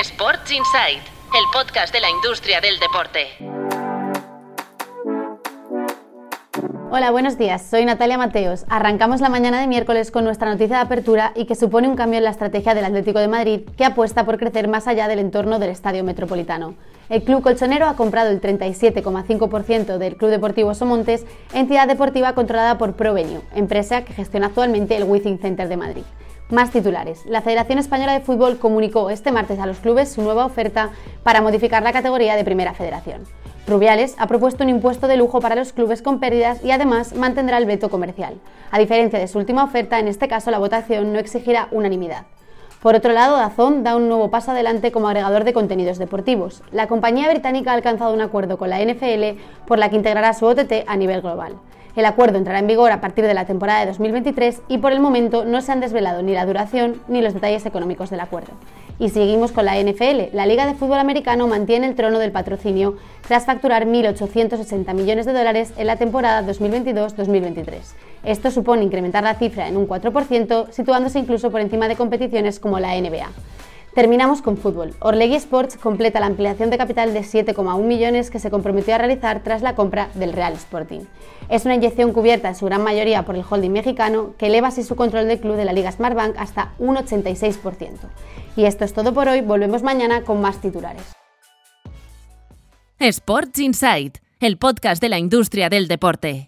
Sports Insight, el podcast de la industria del deporte. Hola, buenos días. Soy Natalia Mateos. Arrancamos la mañana de miércoles con nuestra noticia de apertura y que supone un cambio en la estrategia del Atlético de Madrid, que apuesta por crecer más allá del entorno del Estadio Metropolitano. El club colchonero ha comprado el 37,5% del Club Deportivo Somontes, entidad deportiva controlada por Provenio, empresa que gestiona actualmente el Withing Center de Madrid. Más titulares. La Federación Española de Fútbol comunicó este martes a los clubes su nueva oferta para modificar la categoría de Primera Federación. Rubiales ha propuesto un impuesto de lujo para los clubes con pérdidas y además mantendrá el veto comercial. A diferencia de su última oferta, en este caso la votación no exigirá unanimidad. Por otro lado, Dazón da un nuevo paso adelante como agregador de contenidos deportivos. La compañía británica ha alcanzado un acuerdo con la NFL por la que integrará su OTT a nivel global. El acuerdo entrará en vigor a partir de la temporada de 2023 y por el momento no se han desvelado ni la duración ni los detalles económicos del acuerdo. Y seguimos con la NFL. La Liga de Fútbol Americano mantiene el trono del patrocinio tras facturar 1.860 millones de dólares en la temporada 2022-2023. Esto supone incrementar la cifra en un 4%, situándose incluso por encima de competiciones como la NBA. Terminamos con fútbol. Orlegui Sports completa la ampliación de capital de 7,1 millones que se comprometió a realizar tras la compra del Real Sporting. Es una inyección cubierta en su gran mayoría por el holding mexicano que eleva así su control del club de la Liga Smartbank hasta un 86%. Y esto es todo por hoy, volvemos mañana con más titulares. Sports Insight, el podcast de la industria del deporte.